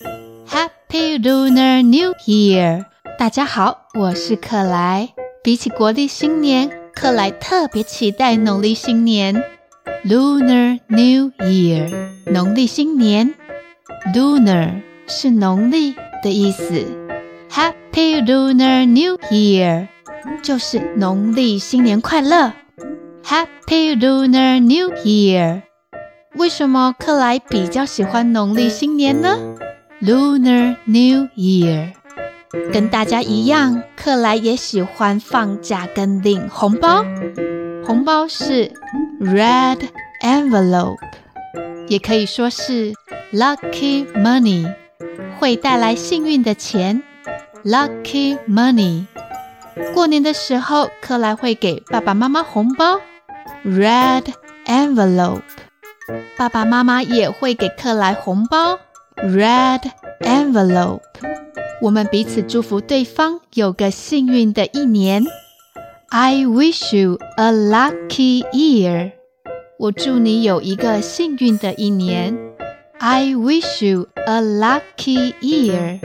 Happy Lunar New Year！大家好，我是克莱。比起国历新年，克莱特别期待农历新年。Lunar New Year，农历新年。Lunar 是农历的意思。Happy Lunar New Year，就是农历新年快乐。Happy Lunar New Year！为什么克莱比较喜欢农历新年呢？Lunar New Year，跟大家一样，克莱也喜欢放假跟领红包。红包是 Red Envelope，也可以说是 Lucky Money，会带来幸运的钱。Lucky Money，过年的时候，克莱会给爸爸妈妈红包。Red Envelope。爸爸妈妈也会给克莱红包，Red envelope。我们彼此祝福对方有个幸运的一年。I wish you a lucky year。我祝你有一个幸运的一年。I wish you a lucky year。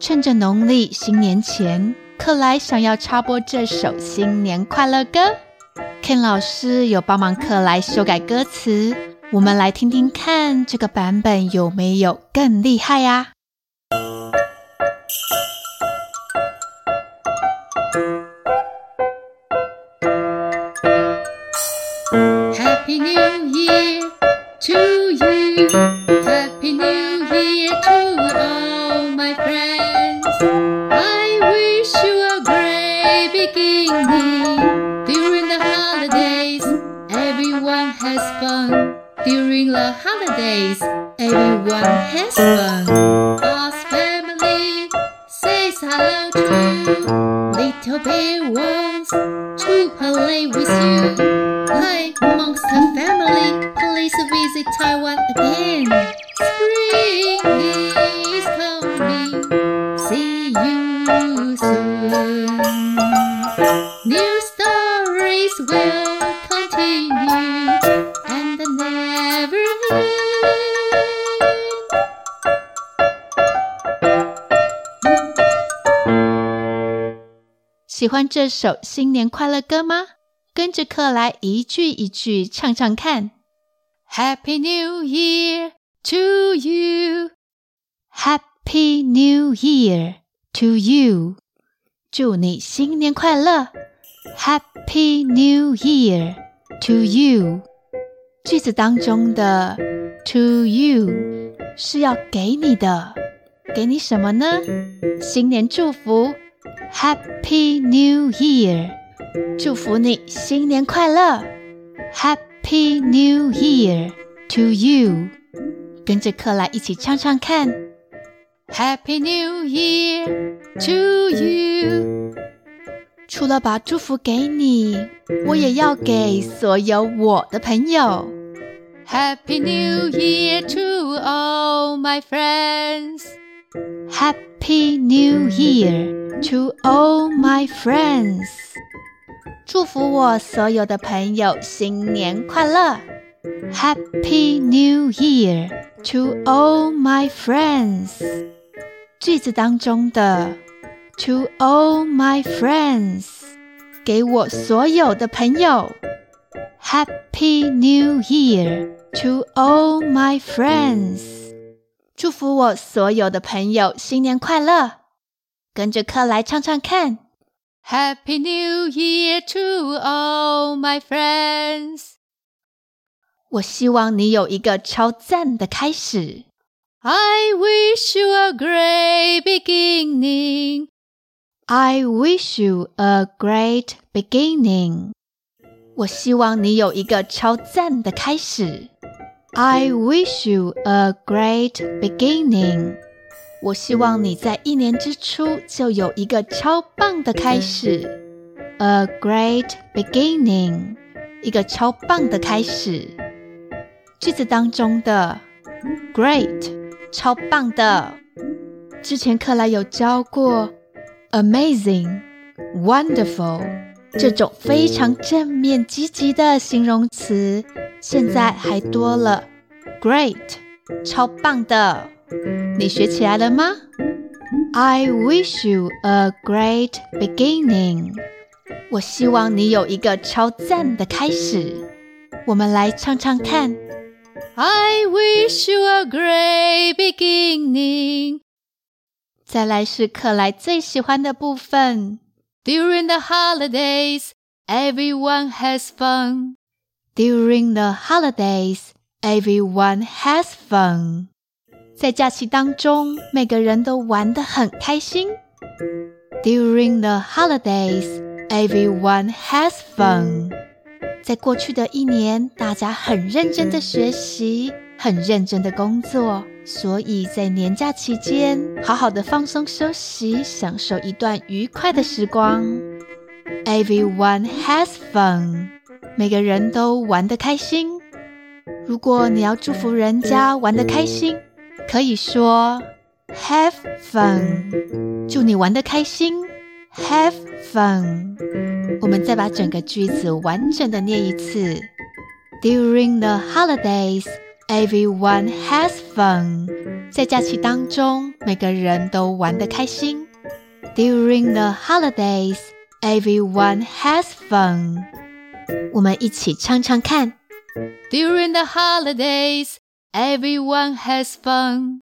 趁着农历新年前，克莱想要插播这首新年快乐歌。Ken 老师有帮忙克莱修改歌词。我们来听听看，这个版本有没有更厉害呀？Happy New Year to you, During the holidays, everyone has fun. Boss family says hello to you. Little bear wants to play with you. Hi, monster family, please visit Taiwan again. Spring 喜欢这首新年快乐歌吗？跟着克莱一句一句唱唱看。Happy New Year to you. Happy New Year to you. 祝你新年快乐。Happy New Year to you. 句子当中的 to you 是要给你的，给你什么呢？新年祝福 ，Happy New Year，祝福你新年快乐，Happy New Year to you，跟着克莱一起唱唱看，Happy New Year to you。除了把祝福给你，我也要给所有我的朋友。Happy New Year to all my friends. Happy New Year to all my friends. 祝福我所有的朋友新年快乐。Happy New Year to all my friends. 句子当中的 To all my friends，给我所有的朋友。Happy New Year to all my friends，祝福我所有的朋友新年快乐。 跟着克莱唱唱看。Happy New Year to all my friends，我希望你有一个超赞的开始。I wish you a great beginning。I wish you a great beginning。我希望你有一个超赞的开始。I wish you a great beginning。 我希望你在一年之初就有一个超棒的开始。A great beginning，一个超棒的开始。句子当中的 great，超棒的。之前克莱有教过。Amazing, wonderful，这种非常正面积极的形容词，现在还多了 great，超棒的。你学起来了吗？I wish you a great beginning。我希望你有一个超赞的开始。我们来唱唱看。I wish you a great beginning。再来是克莱最喜欢的部分。During the holidays, everyone has fun. During the holidays, everyone has fun. 在假期当中，每个人都玩得很开心。During the holidays, everyone has fun. 在过去的一年，大家很认真的学习，很认真的工作，所以在年假期间，好好的放松休息，享受一段愉快的时光。Everyone has fun. 每个人都玩得开心。如果你要祝福人家玩得开心，可以说 Have fun，祝你玩得开心。Have fun。我们再把整个句子完整的念一次。During the holidays, everyone has fun。在假期当中，每个人都玩得开心。During the holidays, everyone has fun。我们一起唱唱看。During the holidays, everyone has fun。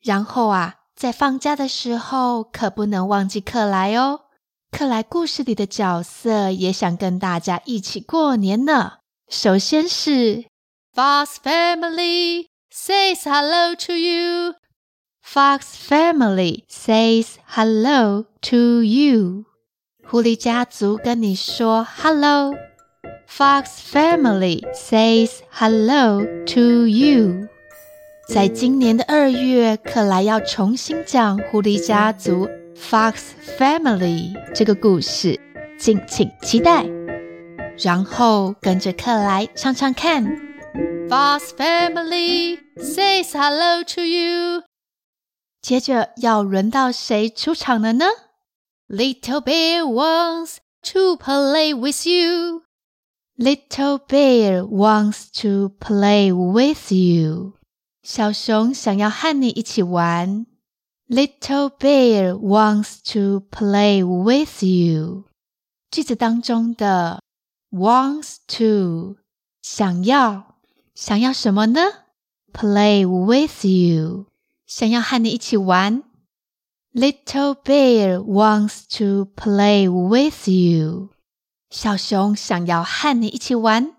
然后啊，在放假的时候，可不能忘记克莱哦。克莱故事里的角色也想跟大家一起过年呢。首先是 Fox Family says hello to you。Fox Family says hello to you。狐狸家族跟你说 hello。Fox Family says hello to you。在今年的二月，克莱要重新讲狐狸家族 Fox Family 这个故事，敬请期待。然后跟着克莱唱唱看，Fox Family says hello to you。接着要轮到谁出场了呢？Little Bear wants to play with you。Little bear wants to play with you. 小熊想要和你一起玩。Little bear wants to play with you. 句子当中的 wants to 想要想要什么呢？Play with you 想要和你一起玩。Little bear wants to play with you. 小熊想要和你一起玩，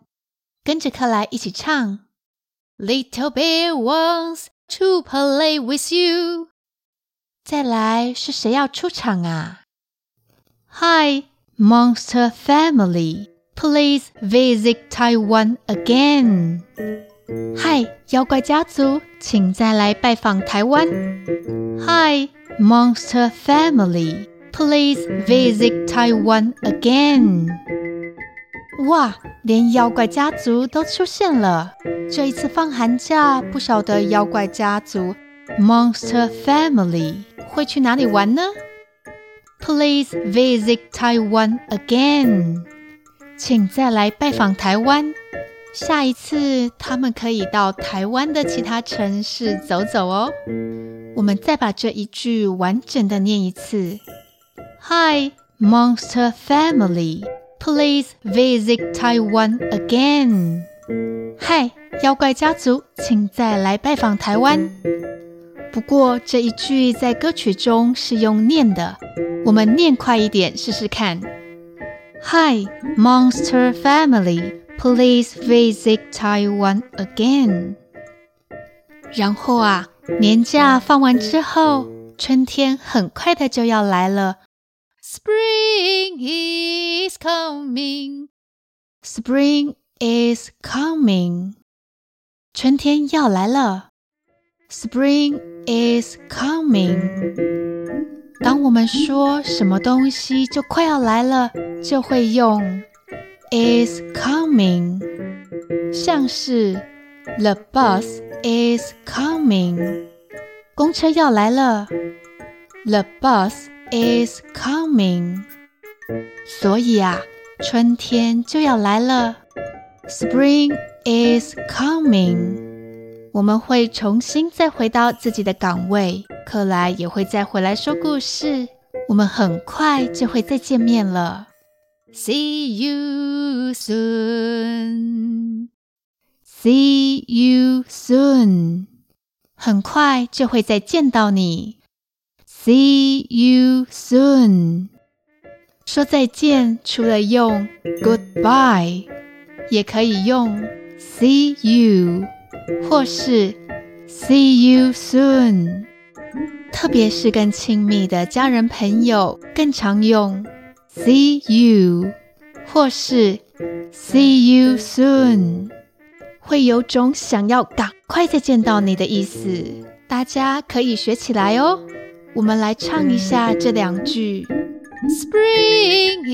跟着克莱一起唱。Little bear wants to play with you。再来是谁要出场啊？Hi, Monster Family, please visit Taiwan again。嗨，妖怪家族，请再来拜访台湾。Hi, Monster Family。 Please visit Taiwan again。哇，连妖怪家族都出现了！这一次放寒假，不晓得妖怪家族 Monster Family 会去哪里玩呢？Please visit Taiwan again。请再来拜访台湾。下一次他们可以到台湾的其他城市走走哦。我们再把这一句完整的念一次。Hi, Monster Family. Please visit Taiwan again. Hi，妖怪家族，请再来拜访台湾。不过这一句在歌曲中是用念的，我们念快一点试试看。Hi, Monster Family. Please visit Taiwan again. 然后啊，年假放完之后，春天很快的就要来了。Spring is coming. Spring is coming. 春天要来了。Spring is coming. 当我们说什么东西就快要来了，就会用 is coming。像是 The bus is coming. 公车要来了。The bus is coming，所以啊，春天就要来了。Spring is coming。我们会重新再回到自己的岗位，克莱也会再回来说故事。我们很快就会再见面了。See you soon. See you soon. 很快就会再见到你。See you soon. 说再见，除了用 goodbye，也可以用 see you，或是 see you soon。特别是跟亲密的家人朋友，更常用 see you，或是 see you soon，会有种想要赶快再见到你的意思。大家可以学起来哦。我们来唱一下这两句：Spring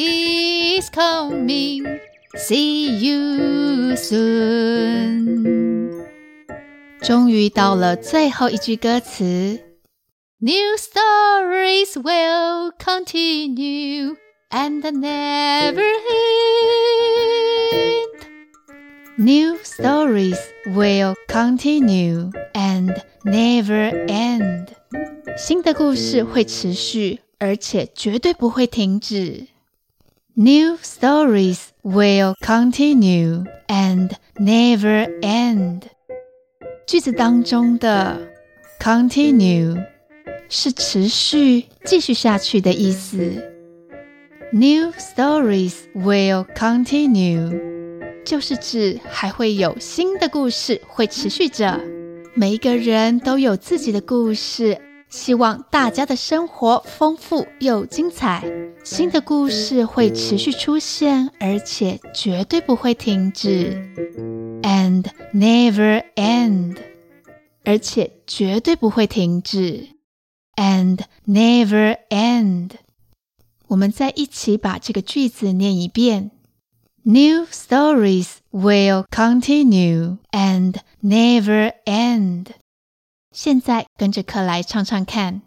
is coming, see you soon。终于到了最后一句歌词：New stories will continue and never end. New stories will continue and never end. 新的故事会持续，而且绝对不会停止。New stories will continue and never end。句子当中的 continue 是持续、继续下去的意思。New stories will continue 就是指还会有新的故事会持续着。每一个人都有自己的故事。希望大家的生活丰富又精彩，新的故事会持续出现，而且绝对不会停止，and never end，而且绝对不会停止，and never end。我们再一起把这个句子念一遍 ：New stories will continue and never end。现在跟着克莱唱唱看。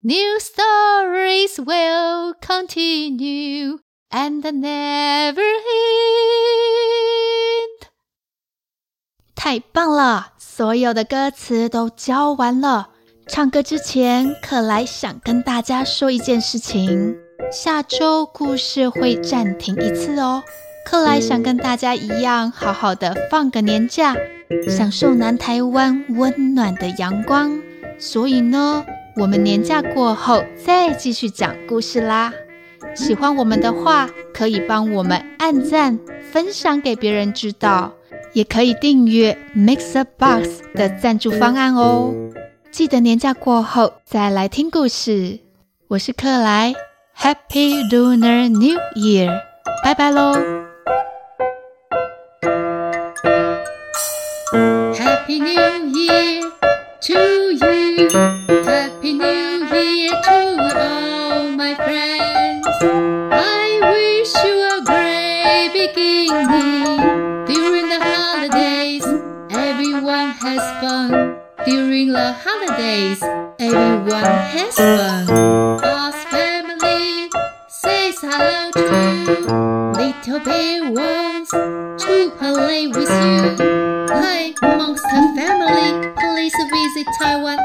New stories will continue and never end。太棒了！所有的歌词都教完了。唱歌之前，克莱想跟大家说一件事情： 下周故事会暂停一次哦。克莱想跟大家一样，好好的放个年假。享受南台湾温暖的阳光，所以呢，我们年假过后再继续讲故事啦。喜欢我们的话，可以帮我们按赞、分享给别人知道，也可以订阅 MixerBox 的赞助方案哦。记得年假过后再来听故事。我是克莱 ，Happy Lunar New Year，拜拜喽。Happy New Year to Taiwan